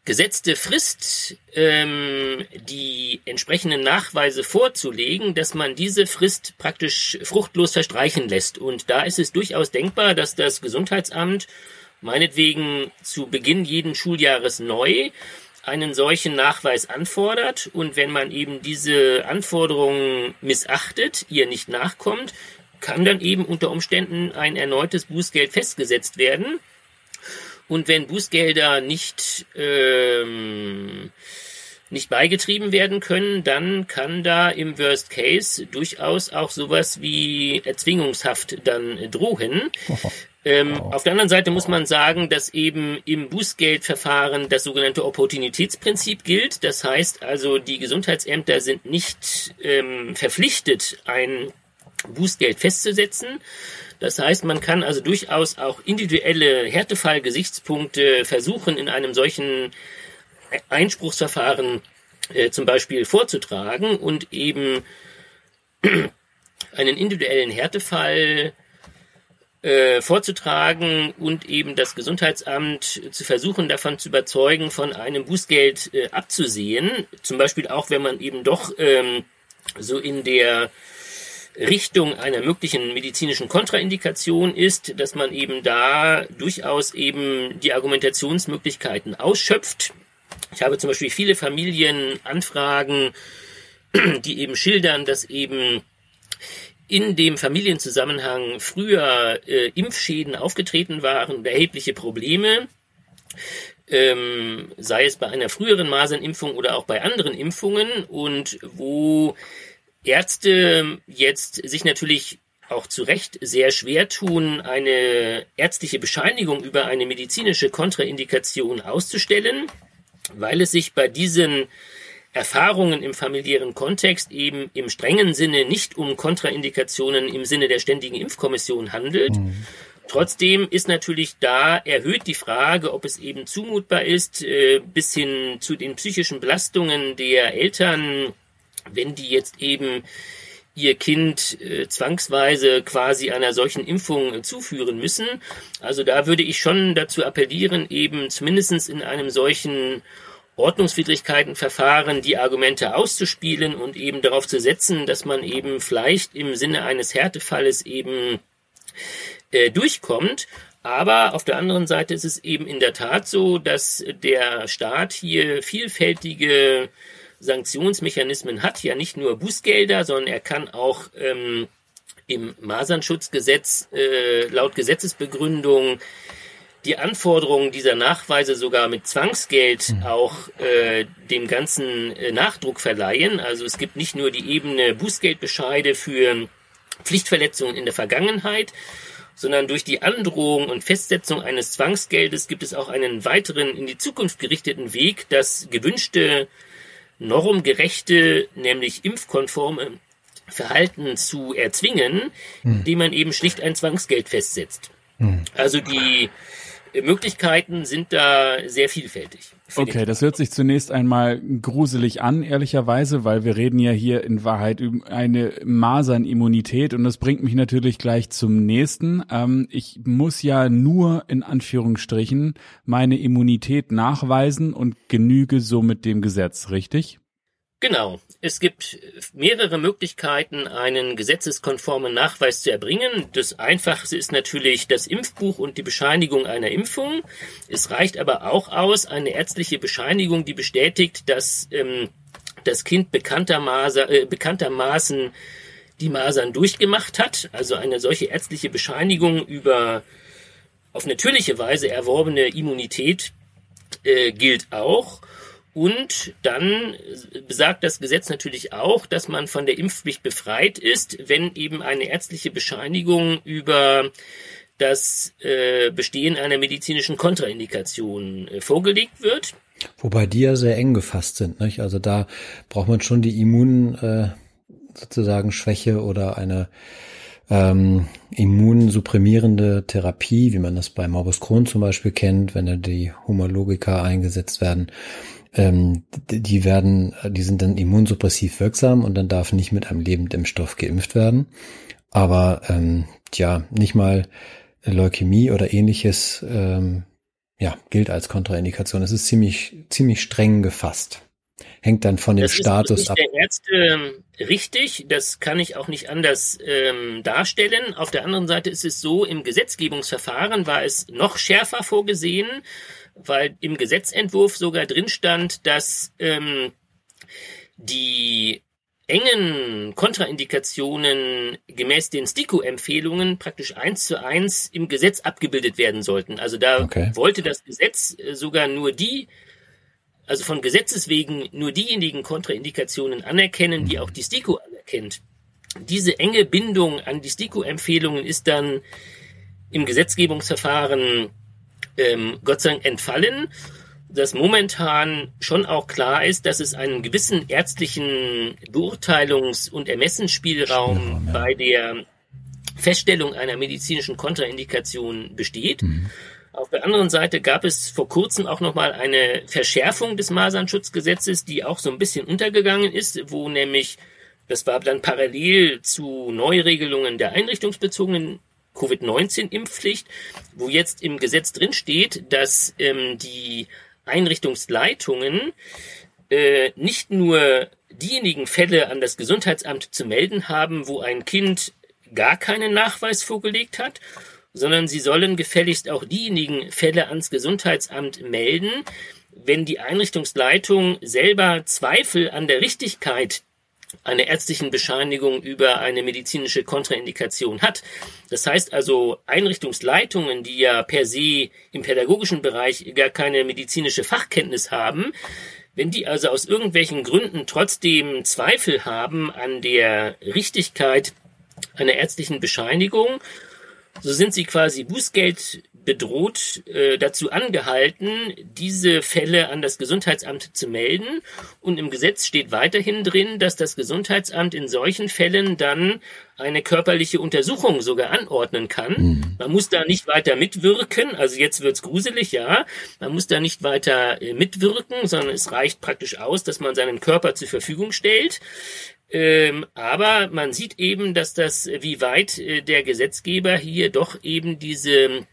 gesetzte Frist, ähm, die entsprechenden Nachweise vorzulegen, dass man diese Frist praktisch fruchtlos verstreichen lässt. Und da ist es durchaus denkbar, dass das Gesundheitsamt meinetwegen zu Beginn jeden Schuljahres neu einen solchen Nachweis anfordert und wenn man eben diese Anforderungen missachtet, ihr nicht nachkommt, kann dann eben unter Umständen ein erneutes Bußgeld festgesetzt werden. Und wenn Bußgelder nicht ähm, nicht beigetrieben werden können, dann kann da im Worst Case durchaus auch sowas wie Erzwingungshaft dann drohen. Ähm, wow. Auf der anderen Seite muss man sagen, dass eben im Bußgeldverfahren das sogenannte Opportunitätsprinzip gilt. Das heißt also, die Gesundheitsämter sind nicht ähm, verpflichtet, ein Bußgeld festzusetzen. Das heißt, man kann also durchaus auch individuelle Härtefallgesichtspunkte versuchen, in einem solchen Einspruchsverfahren äh, zum Beispiel vorzutragen und eben einen individuellen Härtefall äh, vorzutragen und eben das Gesundheitsamt zu versuchen, davon zu überzeugen, von einem Bußgeld äh, abzusehen. Zum Beispiel auch, wenn man eben doch ähm, so in der Richtung einer möglichen medizinischen Kontraindikation ist, dass man eben da durchaus eben die Argumentationsmöglichkeiten ausschöpft. Ich habe zum Beispiel viele Familienanfragen, die eben schildern, dass eben in dem Familienzusammenhang früher äh, Impfschäden aufgetreten waren, erhebliche Probleme, ähm, sei es bei einer früheren Masernimpfung oder auch bei anderen Impfungen und wo Ärzte jetzt sich natürlich auch zu Recht sehr schwer tun, eine ärztliche Bescheinigung über eine medizinische Kontraindikation auszustellen, weil es sich bei diesen Erfahrungen im familiären Kontext eben im strengen Sinne nicht um Kontraindikationen im Sinne der ständigen Impfkommission handelt. Mhm. Trotzdem ist natürlich da erhöht die Frage, ob es eben zumutbar ist, äh, bis hin zu den psychischen Belastungen der Eltern, wenn die jetzt eben ihr Kind äh, zwangsweise quasi einer solchen Impfung zuführen müssen. Also da würde ich schon dazu appellieren, eben zumindestens in einem solchen Ordnungswidrigkeitenverfahren die Argumente auszuspielen und eben darauf zu setzen, dass man eben vielleicht im Sinne eines Härtefalles eben äh, durchkommt. Aber auf der anderen Seite ist es eben in der Tat so, dass der Staat hier vielfältige Sanktionsmechanismen hat, ja nicht nur Bußgelder, sondern er kann auch ähm, im Masernschutzgesetz äh, laut Gesetzesbegründung die Anforderungen dieser Nachweise sogar mit Zwangsgeld mhm. auch äh, dem ganzen äh, Nachdruck verleihen. Also es gibt nicht nur die Ebene Bußgeldbescheide für Pflichtverletzungen in der Vergangenheit, sondern durch die Androhung und Festsetzung eines Zwangsgeldes gibt es auch einen weiteren in die Zukunft gerichteten Weg, das gewünschte normgerechte, nämlich impfkonforme Verhalten zu erzwingen, hm. indem man eben schlicht ein Zwangsgeld festsetzt. Hm. Also die Möglichkeiten sind da sehr vielfältig. Okay, das hört sich zunächst einmal gruselig an, ehrlicherweise, weil wir reden ja hier in Wahrheit über eine Masernimmunität und das bringt mich natürlich gleich zum nächsten. Ähm, ich muss ja nur in Anführungsstrichen meine Immunität nachweisen und genüge somit dem Gesetz, richtig? Genau. Es gibt mehrere Möglichkeiten, einen gesetzeskonformen Nachweis zu erbringen. Das einfachste ist natürlich das Impfbuch und die Bescheinigung einer Impfung. Es reicht aber auch aus, eine ärztliche Bescheinigung, die bestätigt, dass ähm, das Kind bekanntermaßen, äh, bekanntermaßen die Masern durchgemacht hat. Also eine solche ärztliche Bescheinigung über auf natürliche Weise erworbene Immunität äh, gilt auch. Und dann besagt das Gesetz natürlich auch, dass man von der Impfpflicht befreit ist, wenn eben eine ärztliche Bescheinigung über das äh, Bestehen einer medizinischen Kontraindikation äh, vorgelegt wird. Wobei die ja sehr eng gefasst sind. Nicht? Also da braucht man schon die Immun äh, sozusagen Schwäche oder eine ähm, immunsupprimierende Therapie, wie man das bei Morbus Crohn zum Beispiel kennt, wenn da die Homologika eingesetzt werden ähm, die werden, die sind dann immunsuppressiv wirksam und dann darf nicht mit einem Lebendimpfstoff geimpft werden. Aber ähm, ja, nicht mal Leukämie oder ähnliches ähm, ja, gilt als Kontraindikation. Es ist ziemlich, ziemlich streng gefasst. Hängt dann von dem das Status ab. Der Ärzte ähm, richtig, das kann ich auch nicht anders ähm, darstellen. Auf der anderen Seite ist es so, im Gesetzgebungsverfahren war es noch schärfer vorgesehen weil im Gesetzentwurf sogar drin stand, dass ähm, die engen Kontraindikationen gemäß den STIKO-Empfehlungen praktisch eins zu eins im Gesetz abgebildet werden sollten. Also da okay. wollte das Gesetz äh, sogar nur die, also von Gesetzes wegen nur diejenigen Kontraindikationen anerkennen, die auch die STIKO anerkennt. Diese enge Bindung an die STIKO-Empfehlungen ist dann im Gesetzgebungsverfahren ähm, Gott sei Dank entfallen, dass momentan schon auch klar ist, dass es einen gewissen ärztlichen Beurteilungs- und Ermessensspielraum Spielraum, ja. bei der Feststellung einer medizinischen Kontraindikation besteht. Mhm. Auf der anderen Seite gab es vor kurzem auch nochmal eine Verschärfung des Masernschutzgesetzes, die auch so ein bisschen untergegangen ist, wo nämlich, das war dann parallel zu Neuregelungen der einrichtungsbezogenen Covid-19-Impfpflicht, wo jetzt im Gesetz drin steht, dass ähm, die Einrichtungsleitungen äh, nicht nur diejenigen Fälle an das Gesundheitsamt zu melden haben, wo ein Kind gar keinen Nachweis vorgelegt hat, sondern sie sollen gefälligst auch diejenigen Fälle ans Gesundheitsamt melden, wenn die Einrichtungsleitung selber Zweifel an der Richtigkeit einer ärztlichen Bescheinigung über eine medizinische Kontraindikation hat. Das heißt also, Einrichtungsleitungen, die ja per se im pädagogischen Bereich gar keine medizinische Fachkenntnis haben, wenn die also aus irgendwelchen Gründen trotzdem Zweifel haben an der Richtigkeit einer ärztlichen Bescheinigung, so sind sie quasi Bußgeld bedroht, äh, dazu angehalten, diese Fälle an das Gesundheitsamt zu melden. Und im Gesetz steht weiterhin drin, dass das Gesundheitsamt in solchen Fällen dann eine körperliche Untersuchung sogar anordnen kann. Mhm. Man muss da nicht weiter mitwirken, also jetzt wird's gruselig, ja. Man muss da nicht weiter äh, mitwirken, sondern es reicht praktisch aus, dass man seinen Körper zur Verfügung stellt. Ähm, aber man sieht eben, dass das, wie weit äh, der Gesetzgeber hier doch eben diese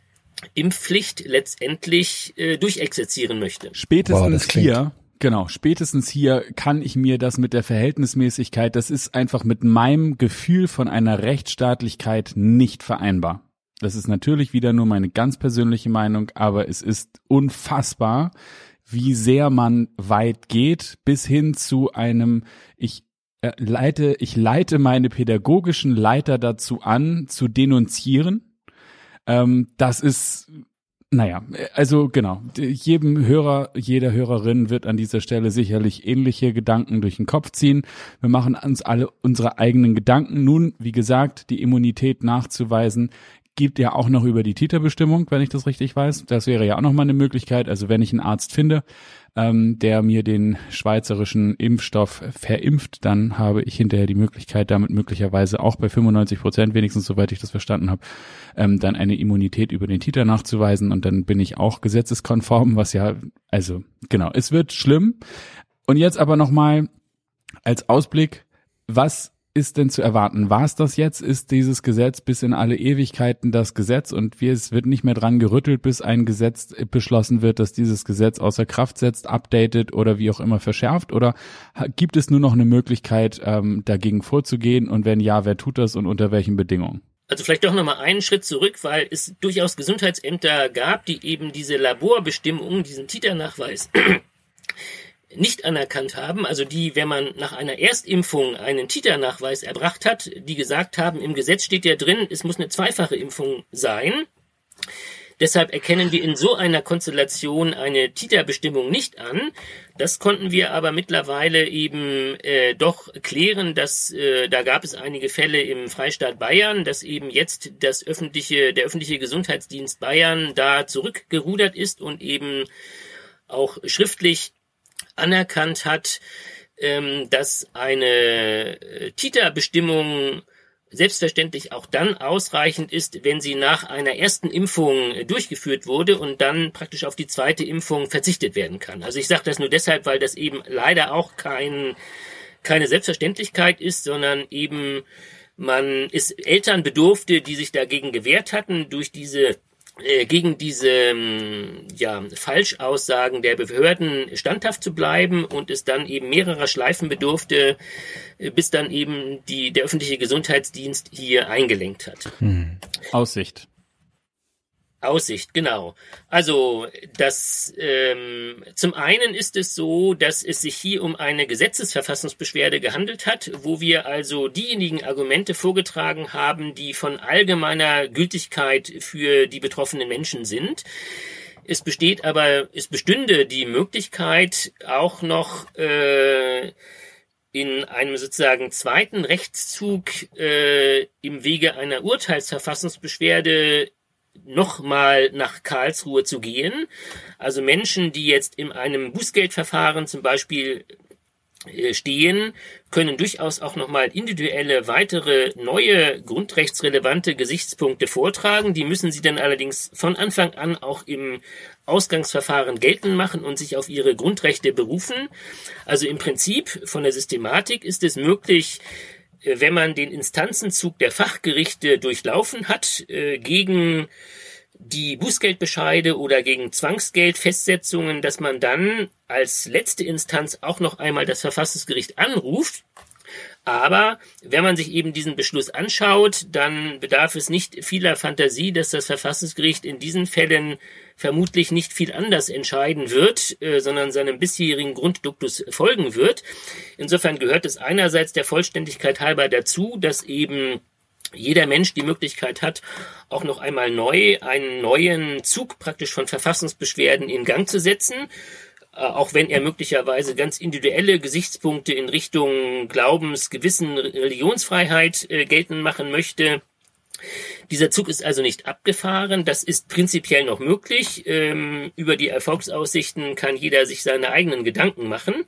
Impfpflicht letztendlich äh, durchexerzieren möchte. Spätestens wow, hier, genau, spätestens hier kann ich mir das mit der Verhältnismäßigkeit, das ist einfach mit meinem Gefühl von einer Rechtsstaatlichkeit nicht vereinbar. das ist natürlich wieder nur meine ganz persönliche Meinung, aber es ist unfassbar, wie sehr man weit geht, bis hin zu einem, ich leite, ich leite meine pädagogischen Leiter dazu an, zu denunzieren. Ähm, das ist naja, also genau. Jedem Hörer, jeder Hörerin wird an dieser Stelle sicherlich ähnliche Gedanken durch den Kopf ziehen. Wir machen uns alle unsere eigenen Gedanken. Nun, wie gesagt, die Immunität nachzuweisen, gibt ja auch noch über die Titerbestimmung, wenn ich das richtig weiß. Das wäre ja auch noch mal eine Möglichkeit. Also wenn ich einen Arzt finde, ähm, der mir den schweizerischen Impfstoff verimpft, dann habe ich hinterher die Möglichkeit, damit möglicherweise auch bei 95 Prozent, wenigstens soweit ich das verstanden habe, ähm, dann eine Immunität über den Titer nachzuweisen und dann bin ich auch gesetzeskonform, was ja, also genau, es wird schlimm. Und jetzt aber noch mal als Ausblick, was ist denn zu erwarten? War es das jetzt? Ist dieses Gesetz bis in alle Ewigkeiten das Gesetz und wir, es wird nicht mehr dran gerüttelt, bis ein Gesetz beschlossen wird, dass dieses Gesetz außer Kraft setzt, updatet oder wie auch immer verschärft? Oder gibt es nur noch eine Möglichkeit, ähm, dagegen vorzugehen? Und wenn ja, wer tut das und unter welchen Bedingungen? Also vielleicht doch nochmal einen Schritt zurück, weil es durchaus Gesundheitsämter gab, die eben diese Laborbestimmungen, diesen Titernachweis nicht anerkannt haben, also die, wenn man nach einer Erstimpfung einen Titernachweis erbracht hat, die gesagt haben, im Gesetz steht ja drin, es muss eine zweifache Impfung sein. Deshalb erkennen wir in so einer Konstellation eine Titerbestimmung nicht an. Das konnten wir aber mittlerweile eben äh, doch klären, dass äh, da gab es einige Fälle im Freistaat Bayern, dass eben jetzt das öffentliche, der öffentliche Gesundheitsdienst Bayern da zurückgerudert ist und eben auch schriftlich anerkannt hat, ähm, dass eine äh, Titerbestimmung selbstverständlich auch dann ausreichend ist, wenn sie nach einer ersten Impfung äh, durchgeführt wurde und dann praktisch auf die zweite Impfung verzichtet werden kann. Also ich sage das nur deshalb, weil das eben leider auch kein, keine Selbstverständlichkeit ist, sondern eben man ist Eltern bedurfte, die sich dagegen gewehrt hatten durch diese gegen diese ähm, ja, Falschaussagen der Behörden standhaft zu bleiben und es dann eben mehrerer Schleifen bedurfte, äh, bis dann eben die, der öffentliche Gesundheitsdienst hier eingelenkt hat. Hm. Aussicht. Aussicht, genau. Also das ähm, zum einen ist es so, dass es sich hier um eine Gesetzesverfassungsbeschwerde gehandelt hat, wo wir also diejenigen Argumente vorgetragen haben, die von allgemeiner Gültigkeit für die betroffenen Menschen sind. Es besteht aber, es bestünde die Möglichkeit auch noch äh, in einem sozusagen zweiten Rechtszug äh, im Wege einer Urteilsverfassungsbeschwerde nochmal nach Karlsruhe zu gehen. Also Menschen, die jetzt in einem Bußgeldverfahren zum Beispiel äh, stehen, können durchaus auch nochmal individuelle weitere neue grundrechtsrelevante Gesichtspunkte vortragen. Die müssen sie dann allerdings von Anfang an auch im Ausgangsverfahren geltend machen und sich auf ihre Grundrechte berufen. Also im Prinzip von der Systematik ist es möglich, wenn man den Instanzenzug der Fachgerichte durchlaufen hat, äh, gegen die Bußgeldbescheide oder gegen Zwangsgeldfestsetzungen, dass man dann als letzte Instanz auch noch einmal das Verfassungsgericht anruft. Aber wenn man sich eben diesen Beschluss anschaut, dann bedarf es nicht vieler Fantasie, dass das Verfassungsgericht in diesen Fällen vermutlich nicht viel anders entscheiden wird, äh, sondern seinem bisherigen Grundduktus folgen wird. Insofern gehört es einerseits der Vollständigkeit halber dazu, dass eben jeder Mensch die Möglichkeit hat, auch noch einmal neu einen neuen Zug praktisch von Verfassungsbeschwerden in Gang zu setzen, auch wenn er möglicherweise ganz individuelle Gesichtspunkte in Richtung Glaubens, Gewissen, Religionsfreiheit äh, geltend machen möchte. Dieser Zug ist also nicht abgefahren. Das ist prinzipiell noch möglich. Ähm, über die Erfolgsaussichten kann jeder sich seine eigenen Gedanken machen.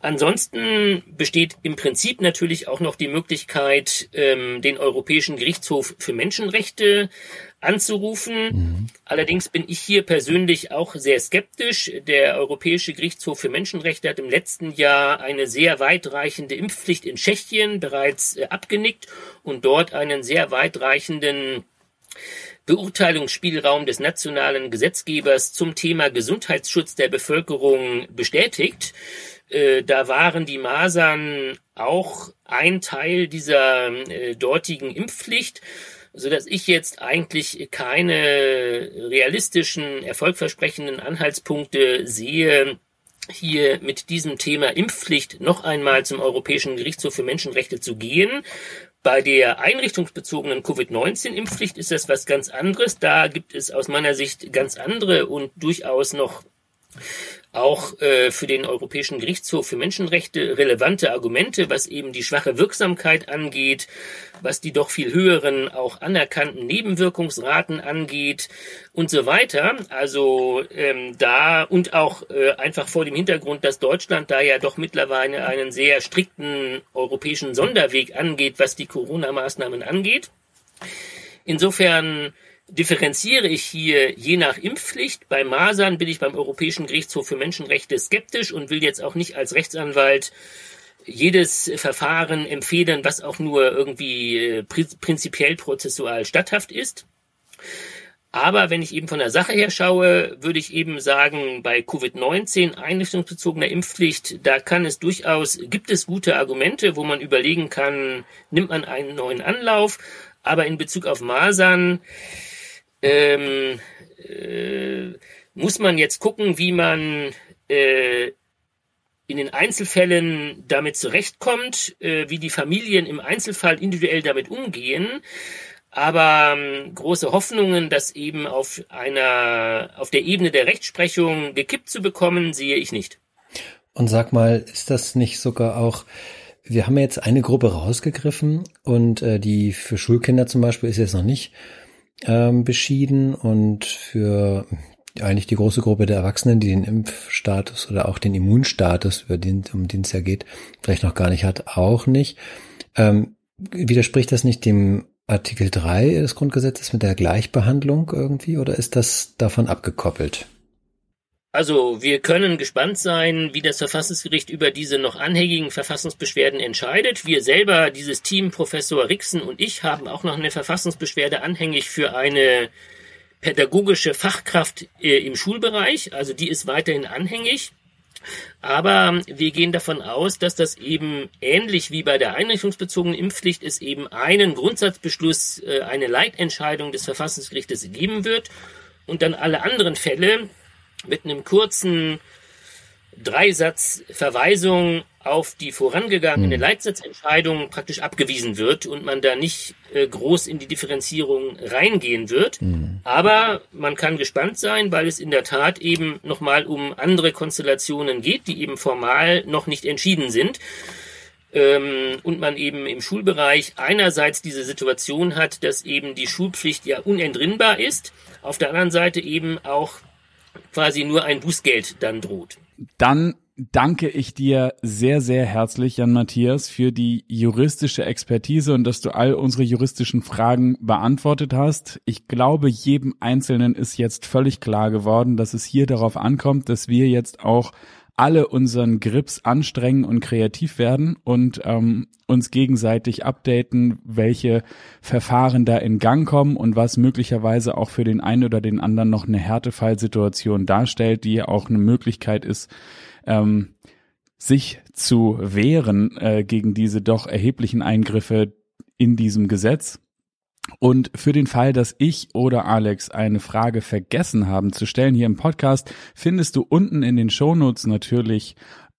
Ansonsten besteht im Prinzip natürlich auch noch die Möglichkeit, ähm, den Europäischen Gerichtshof für Menschenrechte anzurufen. Mhm. Allerdings bin ich hier persönlich auch sehr skeptisch. Der Europäische Gerichtshof für Menschenrechte hat im letzten Jahr eine sehr weitreichende Impfpflicht in Tschechien bereits äh, abgenickt und dort einen sehr weitreichenden Beurteilungsspielraum des nationalen Gesetzgebers zum Thema Gesundheitsschutz der Bevölkerung bestätigt. Äh, da waren die Masern auch ein Teil dieser äh, dortigen Impfpflicht. So dass ich jetzt eigentlich keine realistischen, erfolgversprechenden Anhaltspunkte sehe, hier mit diesem Thema Impfpflicht noch einmal zum Europäischen Gerichtshof für Menschenrechte zu gehen. Bei der einrichtungsbezogenen Covid-19-Impfpflicht ist das was ganz anderes. Da gibt es aus meiner Sicht ganz andere und durchaus noch auch äh, für den Europäischen Gerichtshof für Menschenrechte relevante Argumente, was eben die schwache Wirksamkeit angeht, was die doch viel höheren auch anerkannten Nebenwirkungsraten angeht und so weiter. Also ähm, da und auch äh, einfach vor dem Hintergrund, dass Deutschland da ja doch mittlerweile einen sehr strikten europäischen Sonderweg angeht, was die Corona-Maßnahmen angeht. Insofern differenziere ich hier je nach Impfpflicht. Bei Masern bin ich beim Europäischen Gerichtshof für Menschenrechte skeptisch und will jetzt auch nicht als Rechtsanwalt jedes Verfahren empfehlen, was auch nur irgendwie äh, prinzipiell prozessual statthaft ist. Aber wenn ich eben von der Sache her schaue, würde ich eben sagen, bei Covid-19 einrichtungsbezogener Impfpflicht, da kann es durchaus, gibt es gute Argumente, wo man überlegen kann, nimmt man einen neuen Anlauf. Aber in Bezug auf Masern, ähm, äh, muss man jetzt gucken, wie man äh, in den Einzelfällen damit zurechtkommt, äh, wie die Familien im Einzelfall individuell damit umgehen. Aber ähm, große Hoffnungen, das eben auf einer, auf der Ebene der Rechtsprechung gekippt zu bekommen, sehe ich nicht. Und sag mal, ist das nicht sogar auch, wir haben jetzt eine Gruppe rausgegriffen und äh, die für Schulkinder zum Beispiel ist jetzt noch nicht ähm, beschieden und für eigentlich die große Gruppe der Erwachsenen, die den Impfstatus oder auch den Immunstatus, über den, um den es ja geht, vielleicht noch gar nicht hat, auch nicht. Ähm, widerspricht das nicht dem Artikel 3 des Grundgesetzes mit der Gleichbehandlung irgendwie oder ist das davon abgekoppelt? Also wir können gespannt sein, wie das Verfassungsgericht über diese noch anhängigen Verfassungsbeschwerden entscheidet. Wir selber, dieses Team, Professor Rixen und ich, haben auch noch eine Verfassungsbeschwerde anhängig für eine pädagogische Fachkraft äh, im Schulbereich. Also die ist weiterhin anhängig. Aber wir gehen davon aus, dass das eben ähnlich wie bei der einrichtungsbezogenen Impfpflicht es eben einen Grundsatzbeschluss, äh, eine Leitentscheidung des Verfassungsgerichtes geben wird und dann alle anderen Fälle mit einem kurzen Dreisatz Verweisung auf die vorangegangene mhm. Leitsatzentscheidung praktisch abgewiesen wird und man da nicht äh, groß in die Differenzierung reingehen wird. Mhm. Aber man kann gespannt sein, weil es in der Tat eben nochmal um andere Konstellationen geht, die eben formal noch nicht entschieden sind. Ähm, und man eben im Schulbereich einerseits diese Situation hat, dass eben die Schulpflicht ja unentrinnbar ist, auf der anderen Seite eben auch quasi nur ein Bußgeld dann droht. Dann danke ich dir sehr, sehr herzlich, Jan Matthias, für die juristische Expertise und dass du all unsere juristischen Fragen beantwortet hast. Ich glaube, jedem Einzelnen ist jetzt völlig klar geworden, dass es hier darauf ankommt, dass wir jetzt auch alle unseren Grips anstrengen und kreativ werden und ähm, uns gegenseitig updaten, welche Verfahren da in Gang kommen und was möglicherweise auch für den einen oder den anderen noch eine Härtefallsituation darstellt, die auch eine Möglichkeit ist, ähm, sich zu wehren äh, gegen diese doch erheblichen Eingriffe in diesem Gesetz. Und für den Fall, dass ich oder Alex eine Frage vergessen haben zu stellen hier im Podcast, findest du unten in den Shownotes natürlich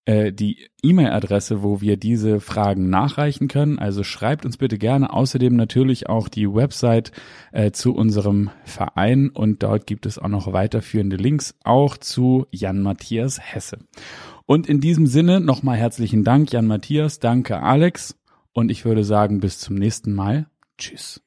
äh, die E-Mail-Adresse, wo wir diese Fragen nachreichen können. Also schreibt uns bitte gerne. Außerdem natürlich auch die Website äh, zu unserem Verein und dort gibt es auch noch weiterführende Links, auch zu Jan Matthias Hesse. Und in diesem Sinne nochmal herzlichen Dank, Jan Matthias. Danke, Alex. Und ich würde sagen, bis zum nächsten Mal. Tschüss.